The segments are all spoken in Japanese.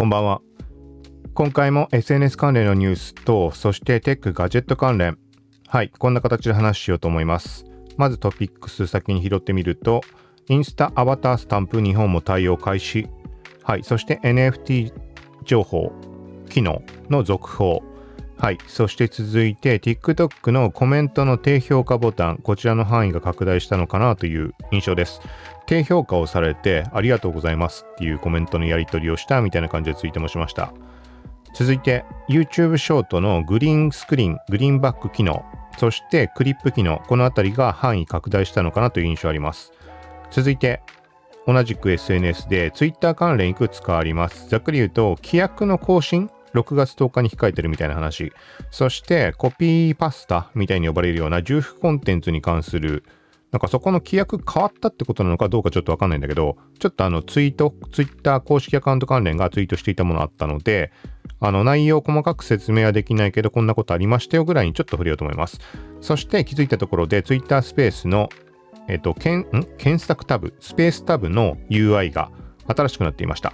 こんばんは。今回も SNS 関連のニュースと、そしてテック、ガジェット関連。はい、こんな形で話しようと思います。まずトピックス先に拾ってみると、インスタアバタースタンプ日本も対応開始。はい、そして NFT 情報、機能の続報。はい。そして続いて、TikTok のコメントの低評価ボタン、こちらの範囲が拡大したのかなという印象です。低評価をされて、ありがとうございますっていうコメントのやり取りをしたみたいな感じでツイートもしました。続いて、YouTube ショートのグリーンスクリーン、グリーンバック機能、そしてクリップ機能、このあたりが範囲拡大したのかなという印象あります。続いて、同じく SNS で Twitter 関連いくつかあります。ざっくり言うと、規約の更新6月10日に控えてるみたいな話。そして、コピーパスタみたいに呼ばれるような重複コンテンツに関する、なんかそこの規約変わったってことなのかどうかちょっとわかんないんだけど、ちょっとあのツイート、ツイッター公式アカウント関連がツイートしていたものあったので、あの内容細かく説明はできないけど、こんなことありましたよぐらいにちょっと触れようと思います。そして気づいたところで、ツイッタースペースの、えっ、と、検索タブ、スペースタブの UI が新しくなっていました。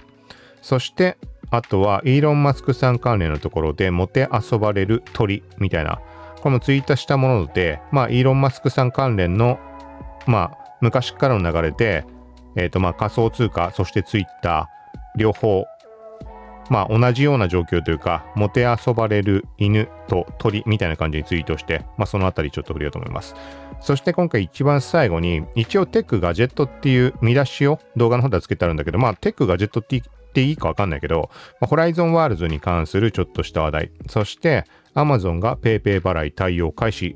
そして、あとは、イーロン・マスクさん関連のところで、もて遊ばれる鳥みたいな、これもツイートしたもので、まあ、イーロン・マスクさん関連の、まあ、昔からの流れで、えっ、ー、と、まあ、仮想通貨、そしてツイッター、両方、まあ、同じような状況というか、もて遊ばれる犬と鳥みたいな感じにツイートして、まあ、そのあたりちょっと触れようと思います。そして今回一番最後に、一応テックガジェットっていう見出しを動画の方ではつけてあるんだけど、まあ、テックガジェットってっていいかわかんないけど、まあ、ホライゾンワールズに関するちょっとした話題、そして Amazon が PayPay 払い対応開始、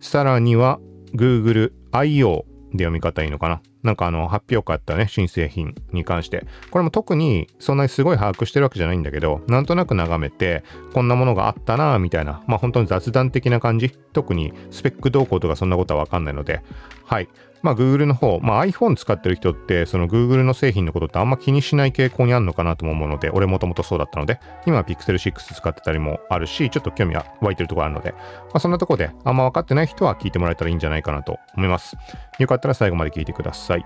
さらには Google IO で読み方いいのかななんかあの発表会あったね、新製品に関して。これも特にそんなにすごい把握してるわけじゃないんだけど、なんとなく眺めて、こんなものがあったなみたいな、まあ本当に雑談的な感じ。特にスペック動向とかそんなことはわかんないので、はい。まあ Google の方、まあ iPhone 使ってる人って、その Google の製品のことってあんま気にしない傾向にあるのかなと思うので、俺もともとそうだったので、今は Pixel 6使ってたりもあるし、ちょっと興味は湧いてるところあるので、まあそんなとこであんま分かってない人は聞いてもらえたらいいんじゃないかなと思います。よかったら最後まで聞いてください。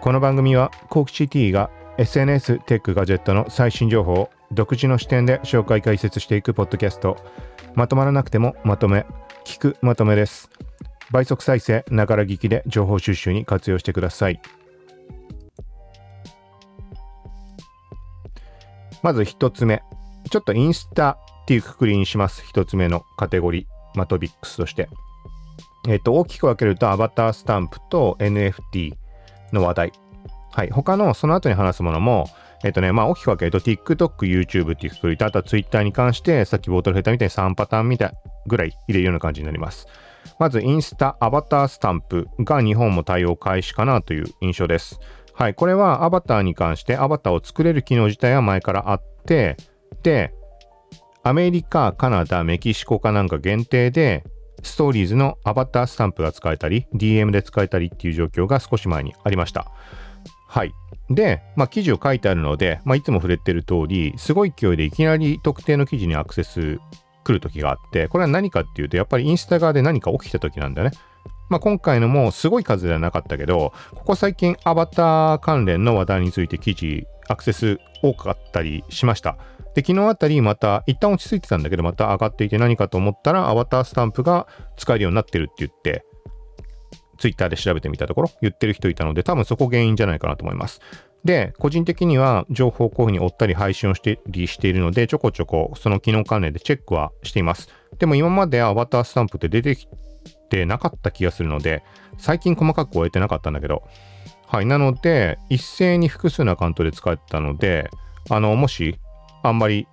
この番組は、コークシティが SNS、テック、ガジェットの最新情報を独自の視点で紹介解説していくポッドキャスト、まとまらなくてもまとめ、聞くまとめです。倍速再生、ながら聞きで情報収集に活用してください。まず一つ目。ちょっとインスタっていうくくりにします。一つ目のカテゴリー、マトビックスとして。えっ、と、大きく分けるとアバタースタンプと NFT の話題。はい。他のその後に話すものも、えっ、とね、まあ大きく分けると TikTok、YouTube っていうくくりと、あとは Twitter に関して、さっき冒頭で触れたみたいに3パターンみたいぐらい入れるような感じになります。まずインスタアバタースタンプが日本も対応開始かなという印象です。はい、これはアバターに関してアバターを作れる機能自体は前からあって、で、アメリカ、カナダ、メキシコかなんか限定で、ストーリーズのアバタースタンプが使えたり、DM で使えたりっていう状況が少し前にありました。はい。で、まあ、記事を書いてあるので、まあ、いつも触れてる通り、すごい勢いでいきなり特定の記事にアクセス来る時があって、これは何かっていうと、やっぱりインスタ側で何か起きた時なんだよね。まあ、今回のもすごい数ではなかったけど、ここ最近アバター関連の話題について記事、アクセス多かったりしました。で、昨日あたりまた、一旦落ち着いてたんだけど、また上がっていて何かと思ったら、アバタースタンプが使えるようになってるって言って、ツイッターで調べてみたところ、言ってる人いたので、多分そこ原因じゃないかなと思います。で、個人的には情報をこういうふうに追ったり配信をしてりしているので、ちょこちょこその機能関連でチェックはしています。でも今までアバタースタンプって出てきてなかった気がするので、最近細かく終えてなかったんだけど、はい。なので、一斉に複数のアカウントで使えたので、あの、もし、あんまり、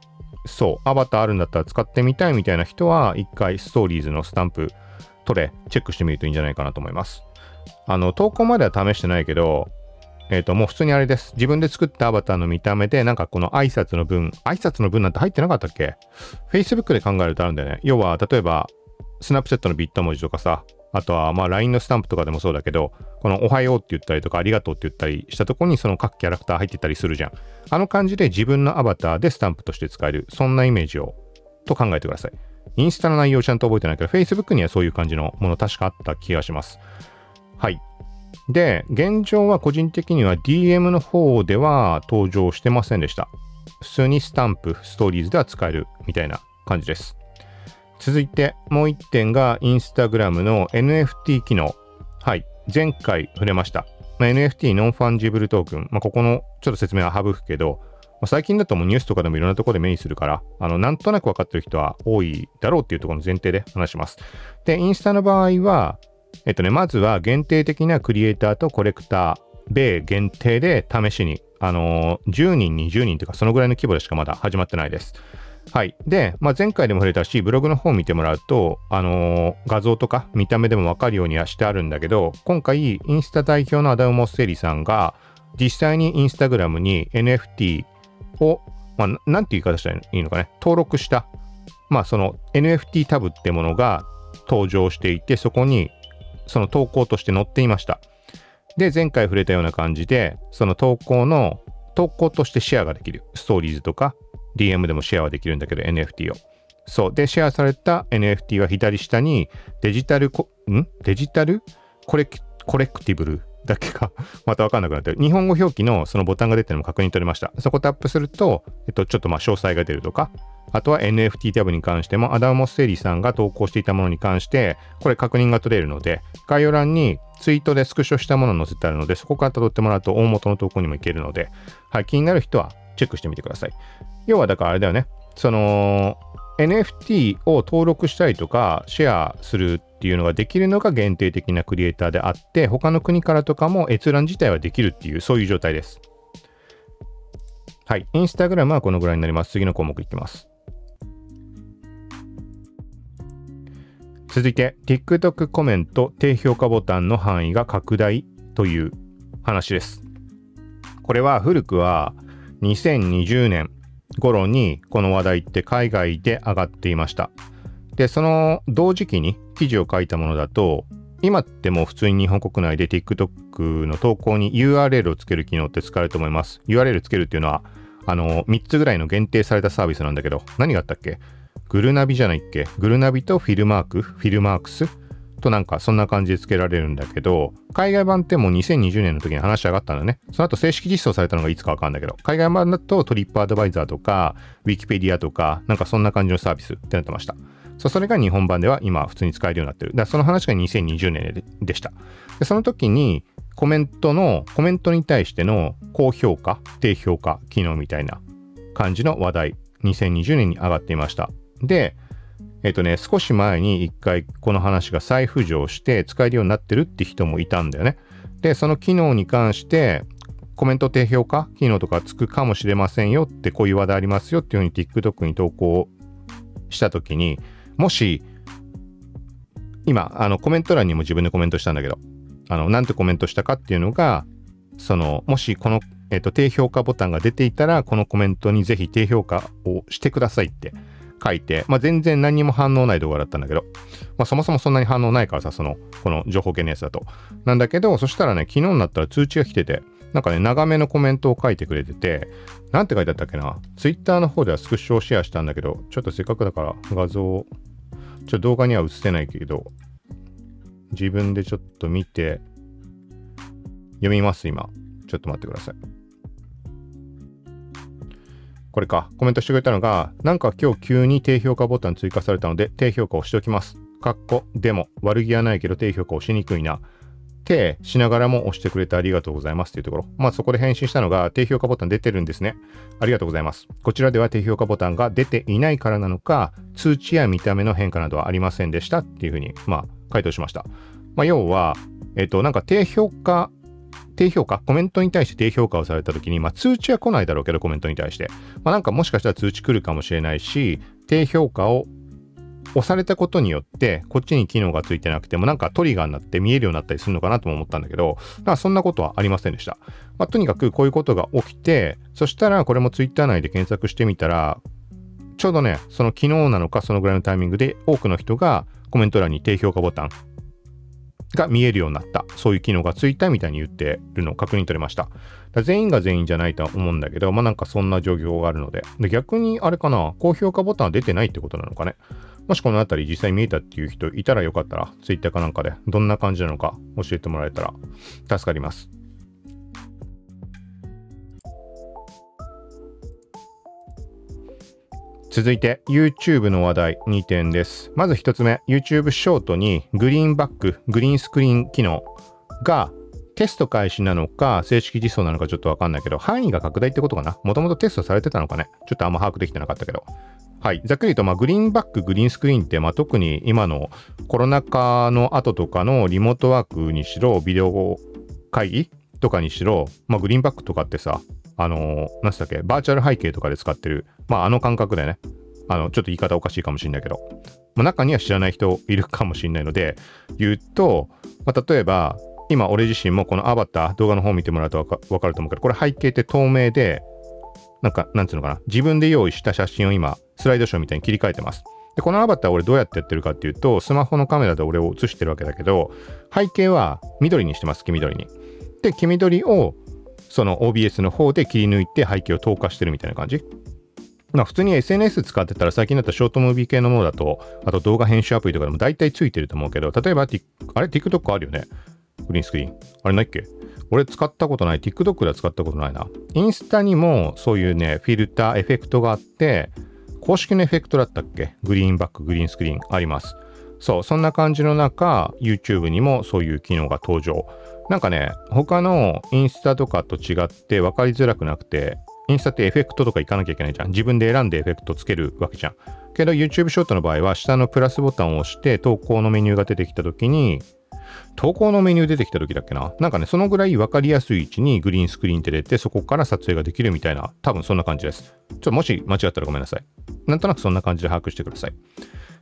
そう、アバターあるんだったら使ってみたいみたいな人は、一回ストーリーズのスタンプ、取れ、チェックしてみるといいんじゃないかなと思います。あの、投稿までは試してないけど、えっ、ー、と、もう普通にあれです。自分で作ったアバターの見た目で、なんかこの挨拶の文、挨拶の文なんて入ってなかったっけ ?Facebook で考えるとあるんだよね。要は、例えば、スナップセットのビット文字とかさ、あとは、まあ、LINE のスタンプとかでもそうだけど、このおはようって言ったりとか、ありがとうって言ったりしたとこに、その各キャラクター入ってたりするじゃん。あの感じで自分のアバターでスタンプとして使える、そんなイメージを、と考えてください。インスタの内容ちゃんと覚えてないけど、Facebook にはそういう感じのもの確かあった気がします。はい。で、現状は個人的には DM の方では登場してませんでした。普通にスタンプ、ストーリーズでは使えるみたいな感じです。続いてもう1点がインスタグラムの NFT 機能。はい。前回触れました。まあ、NFT non-fungible token。まあ、ここのちょっと説明は省くけど、まあ、最近だともうニュースとかでもいろんなところで目にするから、あの、なんとなく分かってる人は多いだろうっていうところの前提で話します。で、インスタの場合は、えっとね、まずは限定的なクリエイターとコレクター、米限定で試しに、あのー、10人、20人というかそのぐらいの規模でしかまだ始まってないです。はい。で、まあ、前回でも触れたし、ブログの方を見てもらうと、あのー、画像とか見た目でもわかるようにはしてあるんだけど、今回、インスタ代表のアダム・モッセリさんが、実際にインスタグラムに NFT を、まあ、なんて言い方したらいいのかね、登録した、まあ、その NFT タブってものが登場していて、そこにその投稿として載っていました。で、前回触れたような感じで、その投稿の投稿としてシェアができる。ストーリーズとか DM でもシェアはできるんだけど NFT を。そう。で、シェアされた NFT は左下にデジタル、ん？デジタルコレ collectible だけか またわかんなくなってる。日本語表記のそのボタンが出てるのも確認取れました。そこタップすると、えっと、ちょっとまあ詳細が出るとか、あとは NFT タブに関しても、アダム・モッセリーさんが投稿していたものに関して、これ確認が取れるので、概要欄にツイートでスクショしたものを載せてあるので、そこから辿ってもらうと大元の投稿にも行けるので、はい、気になる人はチェックしてみてください。要はだからあれだよね、その、NFT を登録したりとかシェアするっていうのができるのが限定的なクリエイターであって、他の国からとかも閲覧自体はできるっていう、そういう状態です。はい。インスタグラムはこのぐらいになります。次の項目いきます。続いて TikTok コメント低評価ボタンの範囲が拡大という話です。これは古くは2020年頃にこの話題って海外で上がっていました。で、その同時期に記事を書いたものだと今ってもう普通に日本国内で TikTok の投稿に URL をつける機能って使えると思います。URL つけるっていうのはあの3つぐらいの限定されたサービスなんだけど何があったっけ？グルナビじゃないっけ？グルナビとフィルマーク？フィルマークス？となんかそんな感じで付けられるんだけど、海外版ってもう2020年の時に話し上がったんだね。その後正式実装されたのがいつかわかんないけど、海外版だとトリップアドバイザーとか、ウィキペディアとか、なんかそんな感じのサービスってなってました。そうそれが日本版では今普通に使えるようになってる。だその話が2020年でしたで。その時にコメントの、コメントに対しての高評価、低評価機能みたいな感じの話題、2020年に上がっていました。で、えっとね、少し前に一回この話が再浮上して使えるようになってるって人もいたんだよね。で、その機能に関してコメント低評価機能とかつくかもしれませんよってこういう話題ありますよっていうふうに TikTok に投稿した時にもし今あのコメント欄にも自分でコメントしたんだけどあのなんてコメントしたかっていうのがそのもしこの、えっと、低評価ボタンが出ていたらこのコメントにぜひ低評価をしてくださいって書いて、まあ、全然何にも反応ない動画だったんだけど、まあ、そもそもそんなに反応ないからさ、その、この情報系のやつだと。なんだけど、そしたらね、昨日になったら通知が来てて、なんかね、長めのコメントを書いてくれてて、なんて書いてあったっけな ?Twitter の方ではスクショをシェアしたんだけど、ちょっとせっかくだから画像を、ちょっと動画には映せないけど、自分でちょっと見て、読みます、今。ちょっと待ってください。これか、コメントしてくれたのが、なんか今日急に低評価ボタン追加されたので、低評価をしておきます。かっこ、でも、悪気はないけど低評価をしにくいな。手しながらも押してくれてありがとうございますというところ。まあそこで返信したのが低評価ボタン出てるんですね。ありがとうございます。こちらでは低評価ボタンが出ていないからなのか、通知や見た目の変化などはありませんでしたっていうふうに、まあ回答しました。まあ要は、えっと、なんか低評価低評価、コメントに対して低評価をされた時に、まあ、通知は来ないだろうけど、コメントに対して。まあ、なんかもしかしたら通知来るかもしれないし、低評価を押されたことによって、こっちに機能がついてなくても、なんかトリガーになって見えるようになったりするのかなとも思ったんだけど、だからそんなことはありませんでした。まあ、とにかくこういうことが起きて、そしたらこれも Twitter 内で検索してみたら、ちょうどね、その昨日なのかそのぐらいのタイミングで多くの人がコメント欄に低評価ボタンが見えるようになった。そういう機能がついたみたいに言ってるのを確認取れました。全員が全員じゃないとは思うんだけど、まあなんかそんな状況があるので。で逆にあれかな、高評価ボタンは出てないってことなのかね。もしこのあたり実際見えたっていう人いたらよかったら、Twitter かなんかでどんな感じなのか教えてもらえたら助かります。続いて YouTube の話題2点です。まず1つ目、YouTube ショートにグリーンバック、グリーンスクリーン機能がテスト開始なのか、正式実装なのかちょっとわかんないけど、範囲が拡大ってことかな？もともとテストされてたのかね？ちょっとあんま把握できてなかったけど。はい。ざっくり言うと、まあ、グリーンバック、グリーンスクリーンって、まあ、特に今のコロナ禍の後とかのリモートワークにしろ、ビデオ会議とかにしろ、まあ、グリーンバックとかってさ、あのー、何したっけ、バーチャル背景とかで使ってる、まあ、あの感覚でね、あの、ちょっと言い方おかしいかもしれないけど、まあ、中には知らない人いるかもしれないので、言うと、まあ、例えば、今俺自身もこのアバター動画の方を見てもらうとわかると思うけどこれ背景って透明でなんかなんつうのかな自分で用意した写真を今スライドショーみたいに切り替えてます。でこのアバター俺どうやってやってるかっていうとスマホのカメラで俺を映してるわけだけど背景は緑にしてます黄緑に。で黄緑をその OBS の方で切り抜いて背景を透過してるみたいな感じ。まあ普通に SNS 使ってたら最近だったらショートムービー系のものだと、あと動画編集アプリとかでも大体ついてると思うけど、例えば、あれ TikTok あるよね。グリーンスクリーン。あれないっけ？俺使ったことない。TikTok では使ったことないな。インスタにもそういうね、フィルター、エフェクトがあって、公式のエフェクトだったっけ？グリーンバック、グリーンスクリーンあります。そう、そんな感じの中、YouTube にもそういう機能が登場。なんかね、他のインスタとかと違って分かりづらくなくて、インスタってエフェクトとか行かなきゃいけないじゃん。自分で選んでエフェクトつけるわけじゃん。けど YouTube ショートの場合は下のプラスボタンを押して投稿のメニューが出てきた時に投稿のメニュー出てきた時だっけな？なんかね、そのぐらい分かりやすい位置にグリーンスクリーンって出て、そこから撮影ができるみたいな、多分そんな感じです。ちょっともし間違ったらごめんなさい。なんとなくそんな感じで把握してください。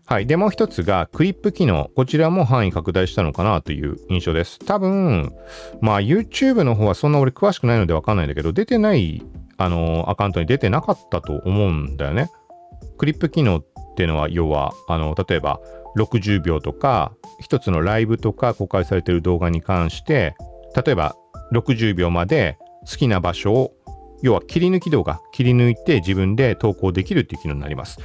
はい。で、もう一つが、クリップ機能。こちらも範囲拡大したのかなという印象です。多分、まあ YouTube の方はそんな俺詳しくないのでわかんないんだけど、出てない、あのアカウントに出てなかったと思うんだよね。クリップ機能っていうのは、要は、あの、例えば、60秒とか、一つのライブとか公開されている動画に関して、例えば60秒まで好きな場所を、要は切り抜き動画、切り抜いて自分で投稿できるっていう機能になります。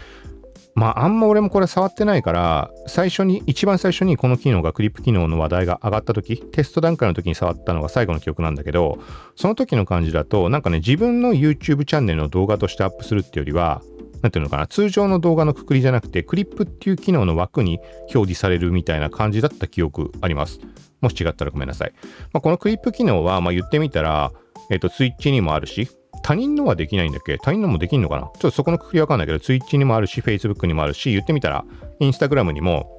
まあ、あんま俺もこれ触ってないから、最初に、一番最初にこの機能がクリップ機能の話題が上がった時、テスト段階の時に触ったのが最後の記憶なんだけど、その時の感じだと、なんかね、自分の YouTube チャンネルの動画としてアップするっていうよりは、なんていうのかな、通常の動画のくくりじゃなくて、クリップっていう機能の枠に表示されるみたいな感じだった記憶あります。もし違ったらごめんなさい。まあ、このクリップ機能は、まあ、言ってみたら、えっ、ー、と、ツイッチにもあるし、他人のはできないんだっけ？他人のもできんのかな？ちょっとそこのくくりわかんないけど、ツイッチにもあるし、Facebook にもあるし、言ってみたら、インスタグラムにも、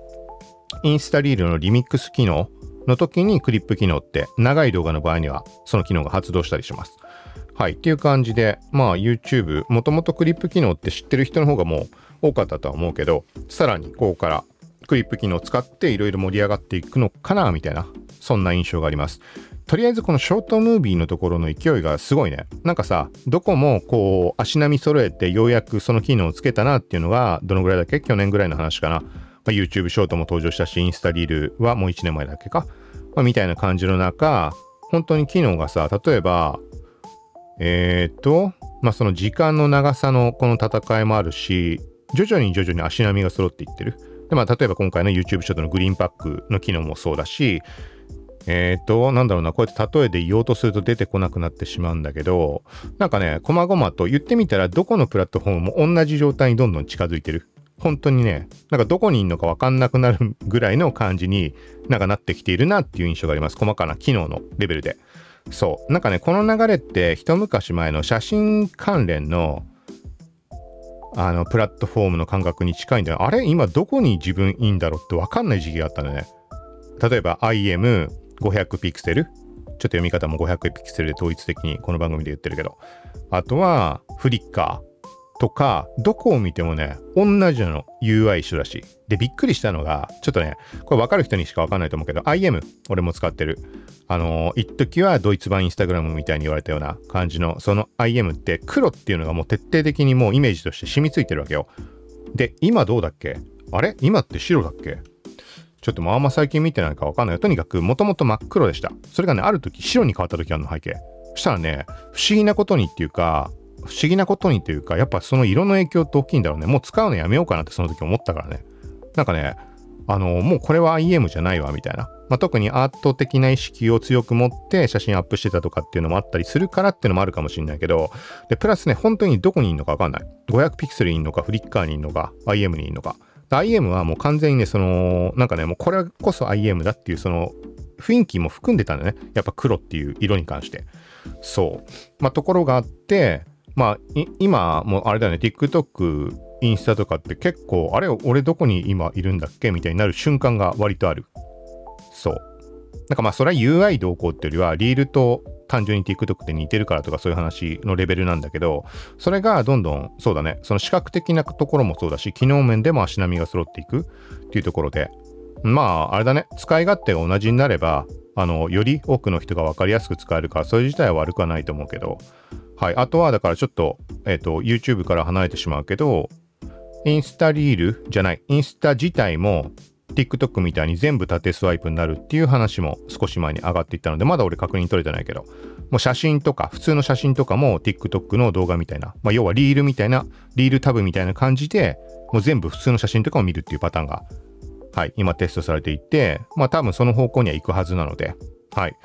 インスタリールのリミックス機能の時にクリップ機能って長い動画の場合にはその機能が発動したりします。はい。っていう感じで、まあ YouTube、もともとクリップ機能って知ってる人の方がもう多かったとは思うけど、さらにここからクリップ機能を使っていろいろ盛り上がっていくのかな、みたいな、そんな印象があります。とりあえずこのショートムービーのところの勢いがすごいね。なんかさ、どこもこう足並み揃えてようやくその機能をつけたなっていうのがどのぐらいだっけ？去年ぐらいの話かな。まあ、YouTube ショートも登場したし、インスタリールはもう1年前だっけか？まあ、みたいな感じの中、本当に機能がさ、例えば、えっ、と、まあ、その時間の長さのこの戦いもあるし、徐々に徐々に足並みが揃っていってる。で、まあ、例えば今回の YouTube ショットのグリーンパックの機能もそうだし、えっ、ー、と、なんだろうな、こうやって例えで言おうとすると出てこなくなってしまうんだけど、なんかね、こまごまと言ってみたら、どこのプラットフォームも同じ状態にどんどん近づいてる。本当にね、なんかどこにいるのかわかんなくなるぐらいの感じになんかなってきているなっていう印象があります。細かな機能のレベルで。そう。なんかね、この流れって一昔前の写真関連のあの、プラットフォームの感覚に近いんだよ。あれ？今どこに自分いいんだろうってわかんない時期があったんだね。例えば IM500 ピクセル。ちょっと読み方も500ピクセルで統一的にこの番組で言ってるけど。あとは、フリッカー。とか、どこを見てもね、同じなの UI 一緒だし。で、びっくりしたのが、ちょっとね、これ分かる人にしか分かんないと思うけど、IM、俺も使ってる。あの、一時はドイツ版インスタグラムみたいに言われたような感じの、その IM って黒っていうのがもう徹底的にもうイメージとして染みついてるわけよ。で、今どうだっけ？あれ？今って白だっけ？ちょっともうあんま最近見てないか分かんないよ。とにかく、もともと真っ黒でした。それがね、ある時白に変わった時あるの背景。そしたらね、不思議なことにっていうか、不思議なことにというか、やっぱその色の影響って大きいんだろうね。もう使うのやめようかなってその時思ったからね。なんかね、あの、もうこれは IM じゃないわ、みたいな。まあ、特にアート的な意識を強く持って写真アップしてたとかっていうのもあったりするからっていうのもあるかもしれないけど、で、プラスね、本当にどこにいるのかわかんない。500ピクセルにいるのか、フリッカーにいるのか、IM にいるのか。IM はもう完全にね、その、なんかね、もうこれこそ IM だっていう、その、雰囲気も含んでたんだね。やっぱ黒っていう色に関して。そう。まあ、ところがあって、まあ、今、もうあれだよね、TikTok、インスタとかって結構、あれ、俺どこに今いるんだっけ？みたいになる瞬間が割とある。そう。なんかまあ、それは UI 動向っていうよりは、リールと単純に TikTok って似てるからとかそういう話のレベルなんだけど、それがどんどん、そうだね、その視覚的なところもそうだし、機能面でも足並みが揃っていくっていうところで、まあ、あれだね、使い勝手が同じになれば、あの、より多くの人が分かりやすく使えるから、それ自体は悪くはないと思うけど、はい。あとは、だからちょっと、えっ、ー、と、YouTube から離れてしまうけど、インスタリールじゃない、インスタ自体も TikTok みたいに全部縦スワイプになるっていう話も少し前に上がっていったので、まだ俺確認取れてないけど、もう写真とか、普通の写真とかも TikTok の動画みたいな、まあ、要はリールみたいな、リールタブみたいな感じで、もう全部普通の写真とかを見るっていうパターンがはい、今テストされていて、まあ多分その方向には行くはずなので、はい。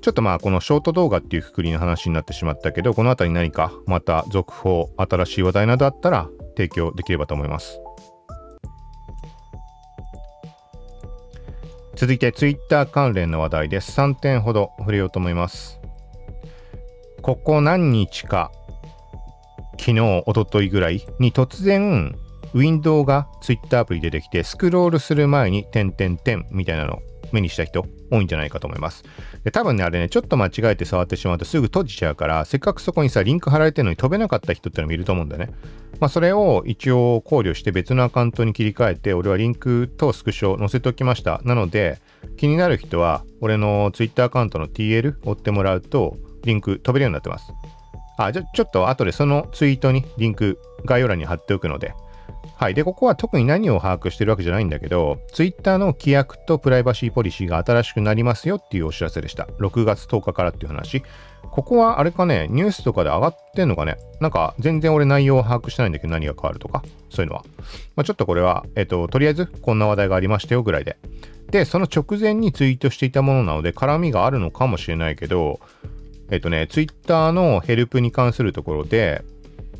ちょっとまあこのショート動画っていうくくりの話になってしまったけど、この辺り何かまた続報、新しい話題などあったら提供できればと思います。続いてツイッター関連の話題です。3点ほど触れようと思います。ここ何日か、昨日、おとといぐらいに突然、ウィンドウがツイッターアプリ出てきて、スクロールする前に点々点みたいなの目にした人多いんじゃないかと思います。で多分ね、あれね、ちょっと間違えて触ってしまうとすぐ閉じちゃうから、せっかくそこにさ、リンク貼られてるのに飛べなかった人ってのもいると思うんだよね。まあ、それを一応考慮して別のアカウントに切り替えて、俺はリンクとスクショ載せておきました。なので、気になる人は、俺の Twitter アカウントの TL 追ってもらうと、リンク飛べるようになってます。あ、じゃ、ちょっと後でそのツイートにリンク概要欄に貼っておくので、はい。で、ここは特に何を把握してるわけじゃないんだけど、Twitter の規約とプライバシーポリシーが新しくなりますよっていうお知らせでした。6月10日からっていう話。ここはあれかね、ニュースとかで上がってんのかね？なんか全然俺内容を把握してないんだけど何が変わるとか、そういうのは。まあ、ちょっとこれは、えっと、とりあえずこんな話題がありましたよぐらいで。で、その直前にツイートしていたものなので絡みがあるのかもしれないけど、えっとね、Twitter のヘルプに関するところで、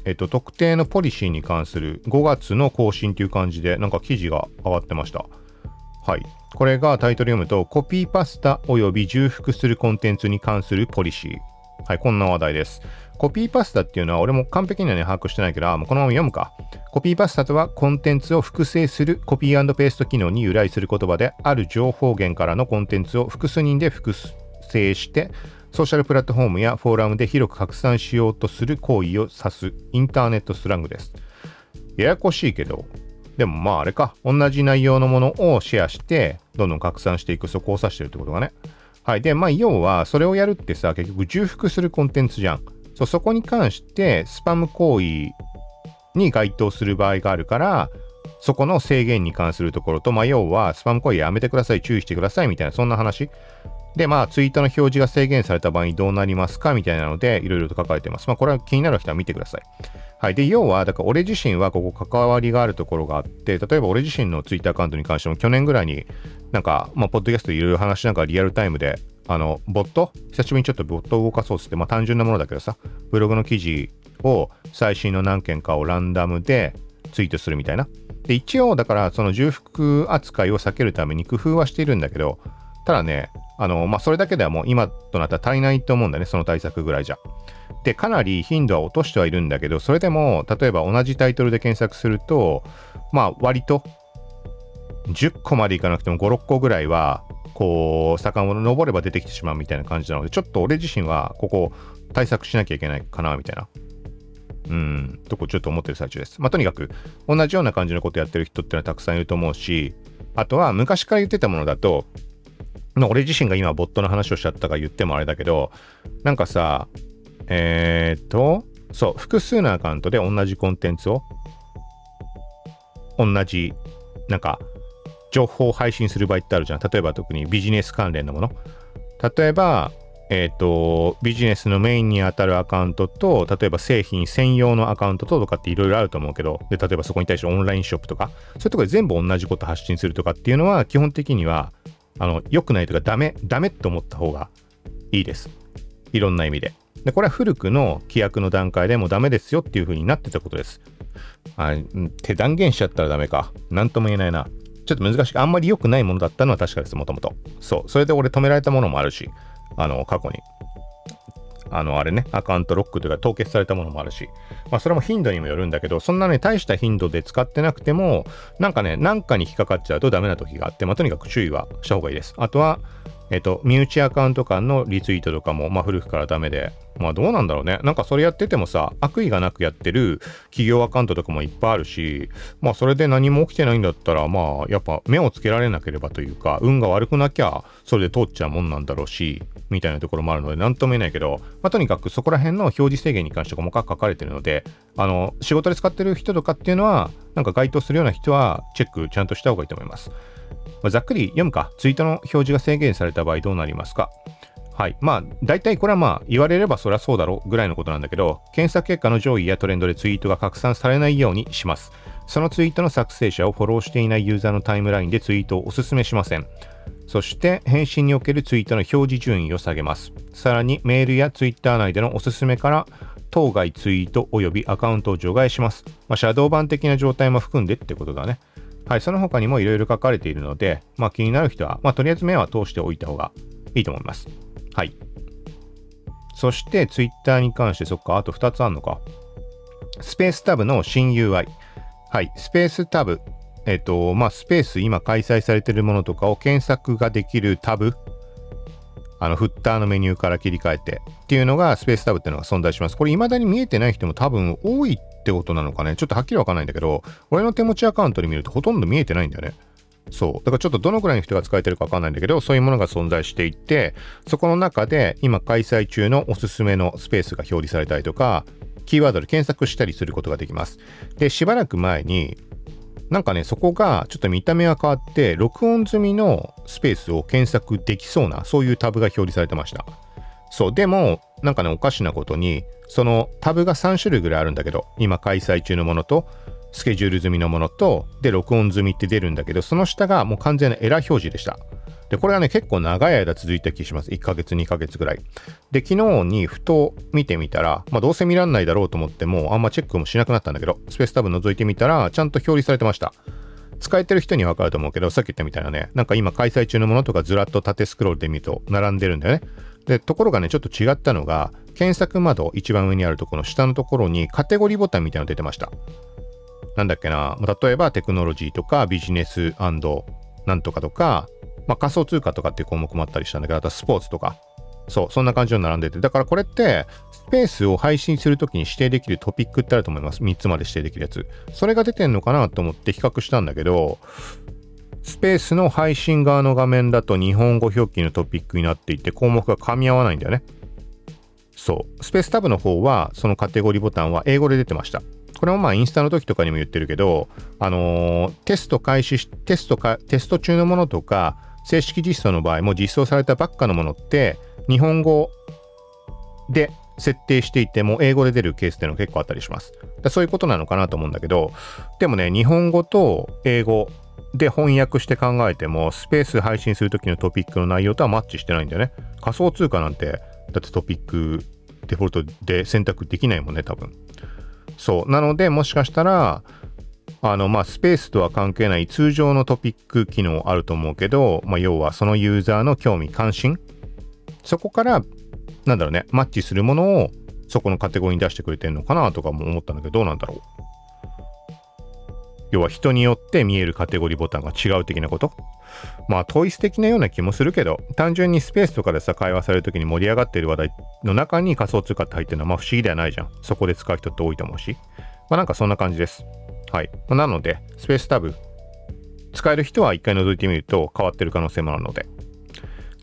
えっと、特定のポリシーに関する5月の更新という感じで、なんか記事が上がってました。はい。これがタイトル読むと、コピーパスタ及び重複するコンテンツに関するポリシー。はい、こんな話題です。コピーパスタっていうのは俺も完璧にはね、把握してないけど、もうこのまま読むか。コピーパスタとはコンテンツを複製するコピーペースト機能に由来する言葉で、ある情報源からのコンテンツを複数人で複製して、ソーシャルプラットフォームやフォーラムで広く拡散しようとする行為を指すインターネットスラングです。ややこしいけど、でもまああれか、同じ内容のものをシェアして、どんどん拡散していく、そこを指してるってことがね。はい。で、まあ要は、それをやるってさ、結局重複するコンテンツじゃん。そうそこに関して、スパム行為に該当する場合があるから、そこの制限に関するところと、まあ要は、スパム行為やめてください、注意してください、みたいな、そんな話。で、まあ、ツイートの表示が制限された場合どうなりますかみたいなので、いろいろと書かれてます。まあ、これは気になる人は見てください。はい。で、要は、だから俺自身はここ関わりがあるところがあって、例えば俺自身のツイッターアカウントに関しても去年ぐらいになんか、まあ、ポッドキャストでいろいろ話ながらリアルタイムで、あの、ボット？久しぶりにちょっとボットを動かそうっつって、まあ、単純なものだけどさ、ブログの記事を最新の何件かをランダムでツイートするみたいな。で、一応、だから、その重複扱いを避けるために工夫はしているんだけど、ただね、あの、まあ、それだけではもう今となったら足りないと思うんだね、その対策ぐらいじゃ。で、かなり頻度は落としてはいるんだけど、それでも、例えば同じタイトルで検索すると、まあ、割と、10個までいかなくても5、6個ぐらいは、こう、坂を登れば出てきてしまうみたいな感じなので、ちょっと俺自身は、ここ、対策しなきゃいけないかな、みたいな。うん、とこちょっと思ってる最中です。まあ、とにかく、同じような感じのことやってる人ってのはたくさんいると思うし、あとは昔から言ってたものだと、俺自身が今ボットの話をしちゃったか言ってもあれだけど、なんかさ、えー、っと、そう、複数のアカウントで同じコンテンツを、同じ、なんか、情報を配信する場合ってあるじゃん。例えば特にビジネス関連のもの。例えば、えっ、と、ビジネスのメインに当たるアカウントと、例えば製品専用のアカウントととかっていろいろあると思うけど、で、例えばそこに対してオンラインショップとか、そういうとこで全部同じこと発信するとかっていうのは、基本的にはあの、良くないというかダメ、ダメって思った方がいいです。いろんな意味で。で、これは古くの規約の段階でもダメですよっていう風になってたことです。はい、手断言しちゃったらダメか。なんとも言えないな。ちょっと難しく、あんまり良くないものだったのは確かです、もともと。そう。それで俺止められたものもあるし、あの、過去に。あの、あれね、アカウントロックというか凍結されたものもあるし、まあ、それも頻度にもよるんだけど、そんなね、大した頻度で使ってなくても、なんかね、なんかに引っかかっちゃうとダメな時があって、まあ、とにかく注意はした方がいいです。あとは、えっと、身内アカウント間のリツイートとかも、まあ、古くからダメで、まあ、どうなんだろうね。なんかそれやっててもさ、悪意がなくやってる企業アカウントとかもいっぱいあるし、まあ、それで何も起きてないんだったら、まあ、やっぱ目をつけられなければというか、運が悪くなきゃ、それで通っちゃうもんなんだろうし、みたいなところもあるので、なんとも言えないけど、まあ、とにかくそこら辺の表示制限に関して細かく書かれてるので、あの、仕事で使ってる人とかっていうのは、なんか該当するような人は、チェックちゃんとした方がいいと思います。まあ、ざっくり読むか、ツイートの表示が制限された場合どうなりますかはい。まあ、大体これはまあ、言われればそりゃそうだろうぐらいのことなんだけど、検索結果の上位やトレンドでツイートが拡散されないようにします。そのツイートの作成者をフォローしていないユーザーのタイムラインでツイートをお勧めしません。そして、返信におけるツイートの表示順位を下げます。さらに、メールやツイッター内でのおすすめから、当該ツイート及びアカウントを除外します。まあ、シャドー版的な状態も含んでってことだね。はい、その他にもいろいろ書かれているので、まあ、気になる人は、まあ、とりあえず目は通しておいた方がいいと思います。はい。そして、Twitter に関して、そっか、あと2つあるのか。スペースタブの新 UI。はい、スペースタブ。えっ、と、まあ、スペース、今開催されているものとかを検索ができるタブ。あの、フッターのメニューから切り替えてっていうのがスペースタブっていうのが存在します。これ未だに見えてない人も多分多いってことなのかね？ちょっとはっきりわかんないんだけど、俺の手持ちアカウントで見るとほとんど見えてないんだよね。そう。だからちょっとどのくらいの人が使えてるかわかんないんだけど、そういうものが存在していて、そこの中で今開催中のおすすめのスペースが表示されたりとか、キーワードで検索したりすることができます。で、しばらく前に、なんかね、そこがちょっと見た目が変わって、録音済みのスペースを検索できそうな、そういうタブが表示されてました。そう、でも、なんかね、おかしなことに、そのタブが3種類ぐらいあるんだけど、今開催中のものと、スケジュール済みのものと、で、録音済みって出るんだけど、その下がもう完全なエラー表示でした。で、これがね、結構長い間続いた気します。1ヶ月、2ヶ月ぐらい。で、昨日にふと見てみたら、まあ、どうせ見らんないだろうと思っても、あんまチェックもしなくなったんだけど、スペースタブ覗いてみたら、ちゃんと表示されてました。使えてる人にはわかると思うけど、さっき言ったみたいなね、なんか今開催中のものとかずらっと縦スクロールで見ると並んでるんだよね。で、ところがね、ちょっと違ったのが、検索窓一番上にあるところの下のところにカテゴリーボタンみたいなの出てました。なんだっけな、例えばテクノロジーとかビジネスなんとかとか、まあ、仮想通貨とかっていう項目もあったりしたんだけど、あとはスポーツとか。そう、そんな感じの並んでて。だからこれって、スペースを配信するときに指定できるトピックってあると思います。3つまで指定できるやつ。それが出てんのかなと思って比較したんだけど、スペースの配信側の画面だと日本語表記のトピックになっていて項目が噛み合わないんだよね。そう。スペースタブの方はそのカテゴリーボタンは英語で出てました。これもまあインスタの時とかにも言ってるけど、あのー、テスト開始し、テストか、テスト中のものとか、正式実装の場合も実装されたばっかのものって日本語で設定していても英語で出るケースっていうのが結構あったりします。そういうことなのかなと思うんだけど、でもね、日本語と英語で翻訳して考えても、スペース配信するときのトピックの内容とはマッチしてないんだよね。仮想通貨なんて、だってトピックデフォルトで選択できないもんね、多分。そう。なので、もしかしたら、あの、まあ、スペースとは関係ない通常のトピック機能あると思うけど、まあ、要はそのユーザーの興味関心そこから、なんだろうね、マッチするものをそこのカテゴリーに出してくれてるのかなとかも思ったんだけど、どうなんだろう。要は人によって見えるカテゴリーボタンが違う的なこと？まあ、統一的なような気もするけど、単純にスペースとかでさ、会話されるときに盛り上がっている話題の中に仮想通貨って入ってるのは、まあ不思議ではないじゃん。そこで使う人って多いと思うし。まあなんかそんな感じです。はい。なので、スペースタブ、使える人は一回覗いてみると変わってる可能性もあるので。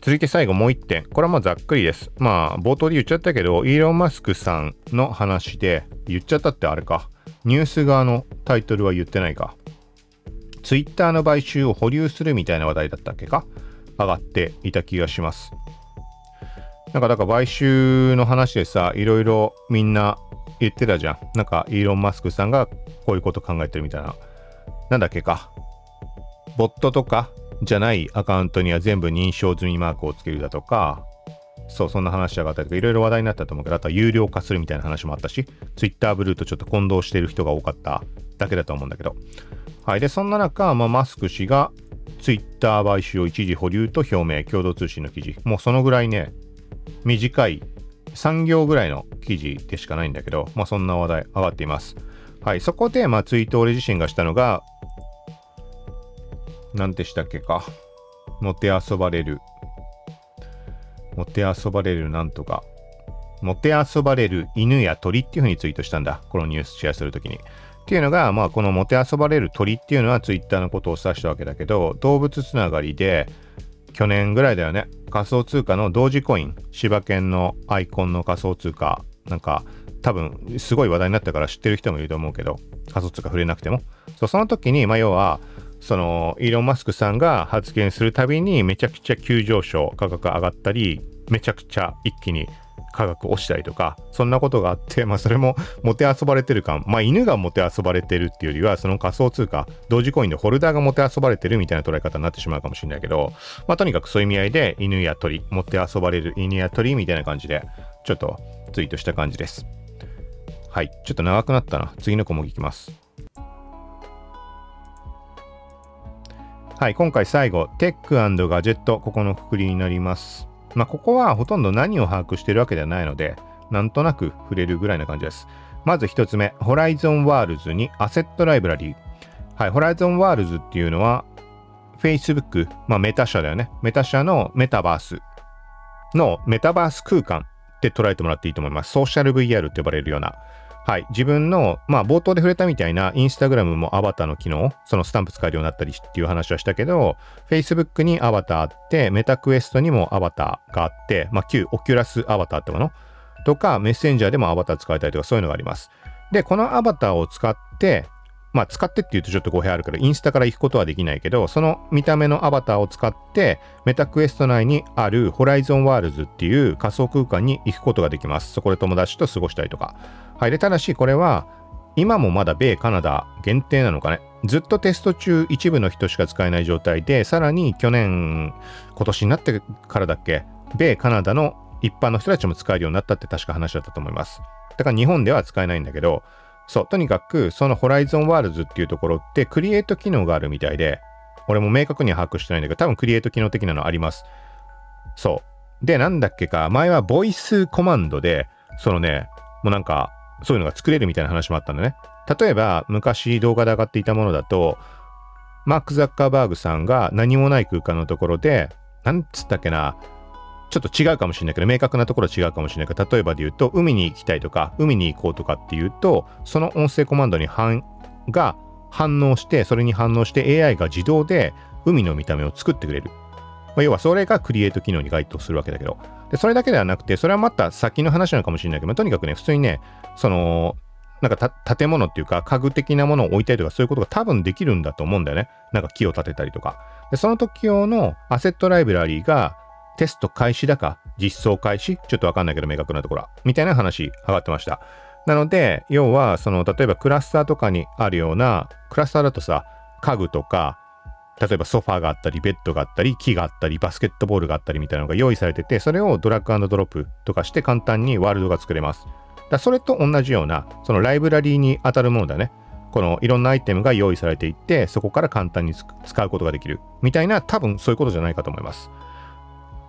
続いて最後もう一点。これはまあざっくりです。まあ冒頭で言っちゃったけど、イーロン・マスクさんの話で、言っちゃったってあれか。ニュース側のタイトルは言ってないか。ツイッターの買収を保留するみたいな話題だったっけか？上がっていた気がします。なんかだから買収の話でさ、いろいろみんな言ってたじゃん。なんか、イーロン・マスクさんがこういうこと考えてるみたいな。なんだっけか？ボットとか、じゃないアカウントには全部認証済みマークをつけるだとか、そう、そんな話上がったりとか、いろいろ話題になったと思うけど、あとは有料化するみたいな話もあったし、Twitter ブルーとちょっと混同している人が多かっただけだと思うんだけど。はい。で、そんな中、まあ、マスク氏が Twitter 買収を一時保留と表明、共同通信の記事。もうそのぐらいね、短い3行ぐらいの記事でしかないんだけど、まあ、そんな話題上がっています。はい。そこで、まあ、ツイート俺自身がしたのが、何でしたっけか。もてあそばれる。もてあそばれるなんとか。もてあそばれる犬や鳥っていう風にツイートしたんだ。このニュースシェアするときに。っていうのが、まあ、このもてあそばれる鳥っていうのはツイッターのことを指したわけだけど、動物つながりで、去年ぐらいだよね、仮想通貨の同時コイン、柴犬のアイコンの仮想通貨、なんか、多分、すごい話題になったから知ってる人もいると思うけど、仮想通貨触れなくても。そうその時に、まあ、要は、その、イーロン・マスクさんが発言するたびに、めちゃくちゃ急上昇、価格上がったり、めちゃくちゃ一気に価格落ちたりとか、そんなことがあって、まあそれももてあそばれてる感、まあ犬がもてあそばれてるっていうよりは、その仮想通貨、同時コインでホルダーがもてあそばれてるみたいな捉え方になってしまうかもしれないけど、まあとにかくそういう意味合いで犬や鳥、もてあそばれる犬や鳥みたいな感じで、ちょっとツイートした感じです。はい、ちょっと長くなったな。次の項目いきます。はい、今回最後、テックガジェット、ここのくくりになります。まあ、ここはほとんど何を把握しているわけではないので、なんとなく触れるぐらいな感じです。まず一つ目、ホライゾンワールズに asset library。はい、ホライゾンワールズっていうのは、Facebook、まあメタ社だよね。メタ社のメタバースのメタバース空間って捉えてもらっていいと思います。ソーシャル VR って呼ばれるような。はい。自分の、まあ、冒頭で触れたみたいな、インスタグラムもアバターの機能、そのスタンプ使えるようになったりっていう話はしたけど、Facebook にアバターあって、メタクエストにもアバターがあって、まあ、旧オキュラスアバターってもの？とか、メッセンジャーでもアバター使えたりとか、そういうのがあります。で、このアバターを使って、まあ、使ってって言うとちょっと語弊あるから、インスタから行くことはできないけど、その見た目のアバターを使って、メタクエスト内にあるホライゾンワールズっていう仮想空間に行くことができます。そこで友達と過ごしたりとか。はい。で、ただし、これは、今もまだ米カナダ限定なのかね。ずっとテスト中一部の人しか使えない状態で、さらに去年、今年になってからだっけ、米カナダの一般の人たちも使えるようになったって確か話だったと思います。だから日本では使えないんだけど、そう、とにかくそのホライゾンワールズっていうところってクリエイト機能があるみたいで、俺も明確には把握してないんだけど、多分クリエイト機能的なのあります。そう。で、なんだっけか、前はボイスコマンドで、そのね、もうなんか、そういうのが作れるみたいな話もあったんだね。例えば、昔動画で上がっていたものだと、マーク・ザッカーバーグさんが何もない空間のところで、なんつったっけな、ちょっと違うかもしれないけど、明確なところは違うかもしれないけど、例えばで言うと、海に行きたいとか、海に行こうとかっていうと、その音声コマンドに反が反応して、それに反応して AI が自動で海の見た目を作ってくれる。まあ、要はそれがクリエイト機能に該当するわけだけど、でそれだけではなくて、それはまた先の話なのかもしれないけど、まあ、とにかくね、普通にね、その、なんか建物っていうか家具的なものを置いたりとかそういうことが多分できるんだと思うんだよね。なんか木を建てたりとか。で、その時用のアセットライブラリーがテスト開始だか実装開始？ちょっとわかんないけど明確なところは。みたいな話上がってました。なので、要は、その、例えばクラスターとかにあるような、クラスターだとさ、家具とか、例えばソファーがあったり、ベッドがあったり、木があったり、バスケットボールがあったりみたいなのが用意されてて、それをドラッグドロップとかして簡単にワールドが作れます。だそれと同じような、そのライブラリーに当たるものだね。このいろんなアイテムが用意されていって、そこから簡単に使うことができる。みたいな、多分そういうことじゃないかと思います。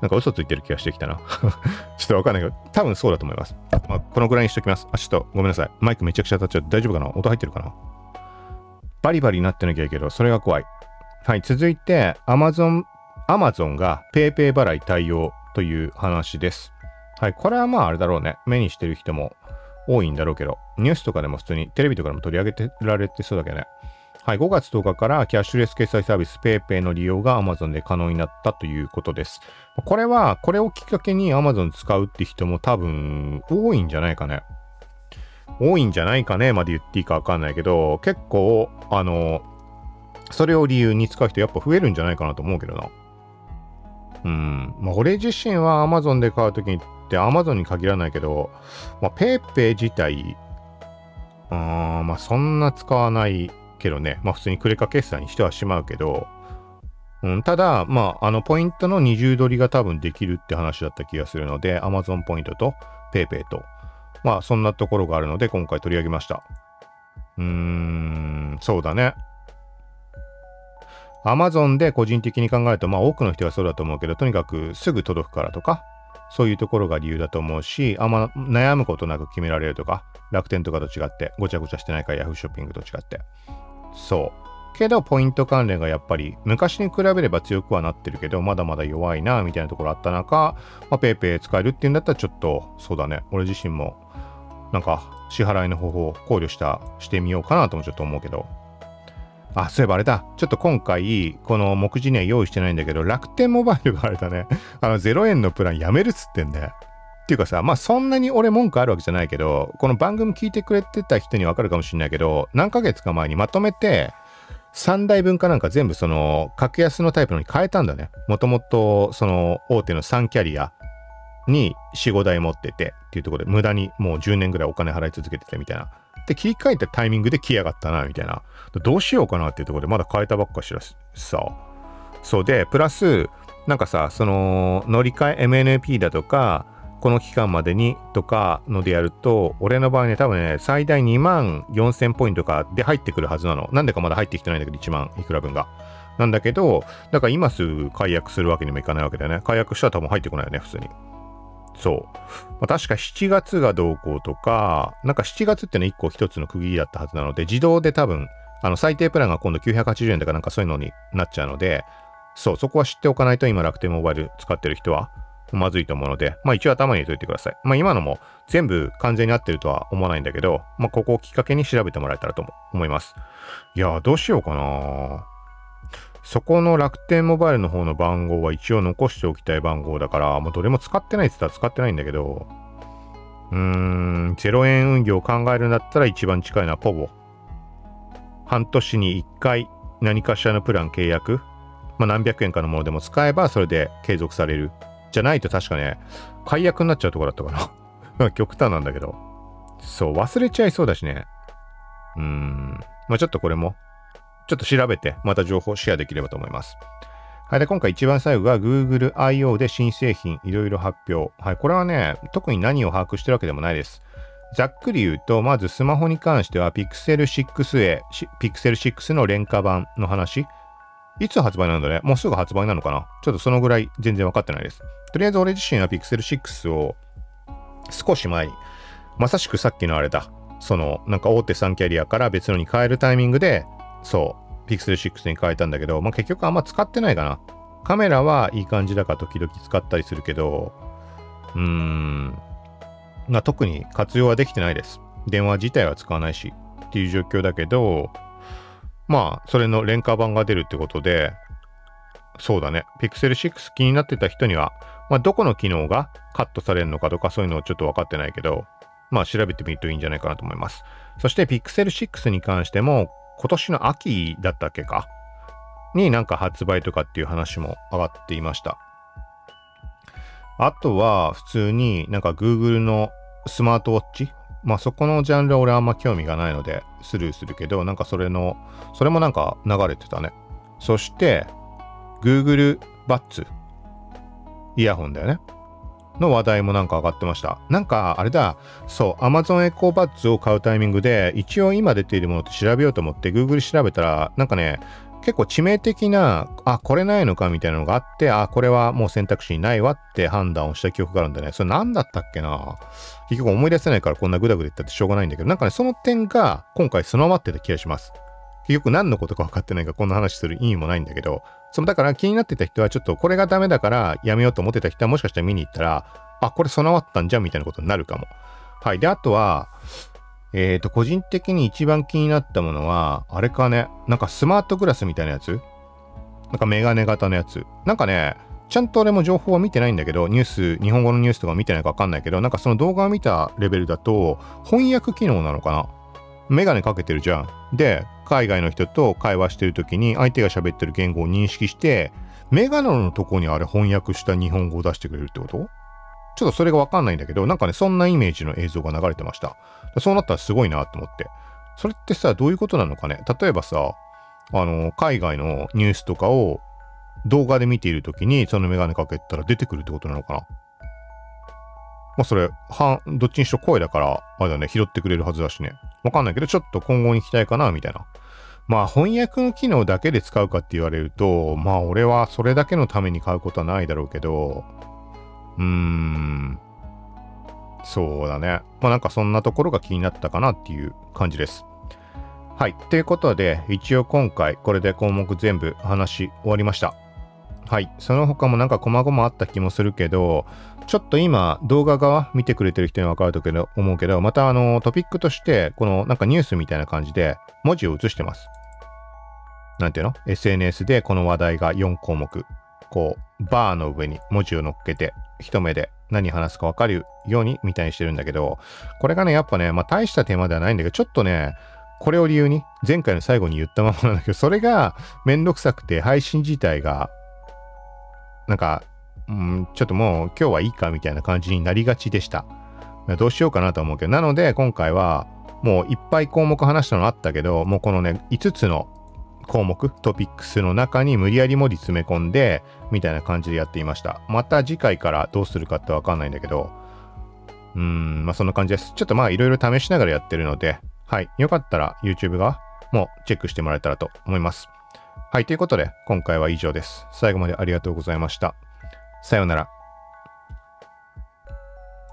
なんか嘘ついてる気がしてきたな。ちょっとわかんないけど、多分そうだと思います。まあ、このぐらいにしときます。あ、ちょっとごめんなさい。マイクめちゃくちゃ当たっちゃって大丈夫かな？音入ってるかな？バリバリになってなきゃいいけど、それが怖い。はい、続いて Amazon、Amazon が PayPay 払い対応という話です。はい、これはまああれだろうね。目にしてる人も多いんだろうけど、ニュースとかでも普通にテレビとかでも取り上げてられてそうだけどね。はい、5月10日からキャッシュレス決済サービス PayPay の利用が Amazon で可能になったということです。これは、これをきっかけに Amazon 使うって人も多分多いんじゃないかね。多いんじゃないかねまで言っていいかわかんないけど、結構、あの、それを理由に使う人やっぱ増えるんじゃないかなと思うけどな。うん。まあ、俺自身は Amazon で買うときって Amazon に限らないけど、ま、PayPay 自体、あまあ、そんな使わないけどね。まあ、普通にクレカ決済にしてはしまうけど、うん、ただ、まあ、あの、ポイントの二重取りが多分できるって話だった気がするので、Amazon ポイントと PayPay と、まあ、そんなところがあるので、今回取り上げました。うーん、そうだね。Amazon で個人的に考えると、まあ、多くの人がそうだと思うけど、とにかくすぐ届くからとか、そういうところが理由だと思うし、あんま悩むことなく決められるとか、楽天とかと違って、ごちゃごちゃしてないから、Yahoo ショッピングと違って。そう。けど、ポイント関連がやっぱり昔に比べれば強くはなってるけど、まだまだ弱いな、みたいなところあった中、まあ、ペイペイ使えるっていうんだったら、ちょっと、そうだね、俺自身も、なんか、支払いの方法を考慮した、してみようかなともちょっと思うけど。あ、そういえばあれだ。ちょっと今回、この目次には用意してないんだけど、楽天モバイルがあれだね。あの、0円のプランやめるっつってんだよ。っていうかさ、まあそんなに俺文句あるわけじゃないけど、この番組聞いてくれてた人にわかるかもしれないけど、何ヶ月か前にまとめて、3台分かなんか全部その格安のタイプのに変えたんだね。もともとその大手の3キャリアに4、5台持っててっていうところで無駄にもう10年ぐらいお金払い続けててみたいな。で、切り替えたタイミングで来やがったな、みたいな。どうしようかなっていうところでまだ変えたばっかしらさ。そうで、プラス、なんかさ、その乗り換え MNP だとか、この期間までにとかのでやると、俺の場合ね、多分ね、最大2万4000ポイントかで入ってくるはずなの。なんでかまだ入ってきてないんだけど、1万いくら分が。なんだけど、だから今すぐ解約するわけにもいかないわけだよね。解約したら多分入ってこないよね、普通に。そう。まあ、確か7月がどうこうとか、なんか7月っての1個1つの区切りだったはずなので、自動で多分、あの最低プランが今度980円とかなんかそういうのになっちゃうので、そう、そこは知っておかないと今楽天モバイル使ってる人はまずいと思うので、まあ一応頭に入れといてください。まあ今のも全部完全に合ってるとは思わないんだけど、まあここをきっかけに調べてもらえたらと思います。いやどうしようかなそこの楽天モバイルの方の番号は一応残しておきたい番号だから、もうどれも使ってないって言ったら使ってないんだけど、うーん、0円運用を考えるんだったら一番近いのはポボ。半年に1回何かしらのプラン契約、まあ何百円かのものでも使えばそれで継続される。じゃないと確かね、解約になっちゃうとこだったかな 極端なんだけど。そう、忘れちゃいそうだしね。うーん。まあちょっとこれも、ちょっと調べて、また情報シェアできればと思います。はい。で、今回一番最後が Google I.O. で新製品いろいろ発表。はい。これはね、特に何を把握してるわけでもないです。ざっくり言うと、まずスマホに関しては Pixel 6A、Pixel 6の廉価版の話。いつ発売なんだね？もうすぐ発売なのかな？ちょっとそのぐらい全然わかってないです。とりあえず俺自身は Pixel 6を少し前に、まさしくさっきのあれだ。その、なんか大手3キャリアから別のに変えるタイミングで、そう、Pixel 6に変えたんだけど、まあ、結局あんま使ってないかな。カメラはいい感じだから時々使ったりするけど、うーん、まあ、特に活用はできてないです。電話自体は使わないしっていう状況だけど、まあ、それの廉価版が出るってことで、そうだね。Pixel 6気になってた人には、まあ、どこの機能がカットされるのかとかそういうのをちょっと分かってないけど、まあ、調べてみるといいんじゃないかなと思います。そして Pixel 6に関しても、今年の秋だったっけか？になんか発売とかっていう話も上がっていました。あとは、普通になんか Google のスマートウォッチまあそこのジャンルは俺あんま興味がないのでスルーするけど、なんかそれの、それもなんか流れてたね。そして、Google バッツ。イヤホンだよね。の話題もなんか上がってました。なんかあれだ、そう、Amazon Echo Buds を買うタイミングで、一応今出ているものって調べようと思って Google 調べたら、なんかね、結構致命的な、あ、これないのかみたいなのがあって、あ、これはもう選択肢にないわって判断をした記憶があるんでね、それ何だったっけな？結局思い出せないからこんなグダグダ言ったってしょうがないんだけど、なんかね、その点が今回備わってた気がします。結局何のことか分かってないからこんな話する意味もないんだけど、そのだから気になってた人はちょっとこれがダメだからやめようと思ってた人はもしかしたら見に行ったら、あ、これ備わったんじゃんみたいなことになるかも。はい。で、あとは、えっ、ー、と、個人的に一番気になったものは、あれかね、なんかスマートグラスみたいなやつ？なんかメガネ型のやつ。なんかね、ちゃんと俺も情報は見てないんだけど、ニュース、日本語のニュースとか見てないかわかんないけど、なんかその動画を見たレベルだと、翻訳機能なのかな？メガネかけてるじゃん。で、海外の人と会話してる時に相手が喋ってる言語を認識して、メガネのとこにあれ翻訳した日本語を出してくれるってこと？ちょっとそれがわかんないんだけど、なんかね、そんなイメージの映像が流れてました。そうなったらすごいなと思って。それってさ、どういうことなのかね？例えばさ、あの、海外のニュースとかを動画で見ている時にそのメガネかけたら出てくるってことなのかな？まあそれ、はんどっちにしろ声だから、あれだね、拾ってくれるはずだしね。わかんないけど、ちょっと今後に期待かな、みたいな。まあ翻訳の機能だけで使うかって言われると、まあ俺はそれだけのために買うことはないだろうけど、うーん、そうだね。まあなんかそんなところが気になったかなっていう感じです。はい。ということで、一応今回これで項目全部話し終わりました。はい。その他もなんか細々あった気もするけど、ちょっと今動画側見てくれてる人には分かると思うけど、またあのトピックとして、このなんかニュースみたいな感じで文字を映してます。なんていうの ?SNS でこの話題が4項目。こう、バーの上に文字を乗っけて、一目で何話すか分かるようにみたいにしてるんだけど、これがね、やっぱね、まあ大したテーマではないんだけど、ちょっとね、これを理由に、前回の最後に言ったままなんだけど、それがめんどくさくて、配信自体が、なんか、うん、ちょっともう今日はいいかみたいな感じになりがちでした。どうしようかなと思うけど、なので今回は、もういっぱい項目話したのあったけど、もうこのね、5つの項目、トピックスの中に無理やり文字詰め込んで、みたいな感じでやっていました。また次回からどうするかってわかんないんだけど、うーん、まあそんな感じです。ちょっとまあいろいろ試しながらやってるので、はい。よかったら YouTube 側もチェックしてもらえたらと思います。はい。ということで、今回は以上です。最後までありがとうございました。さようなら。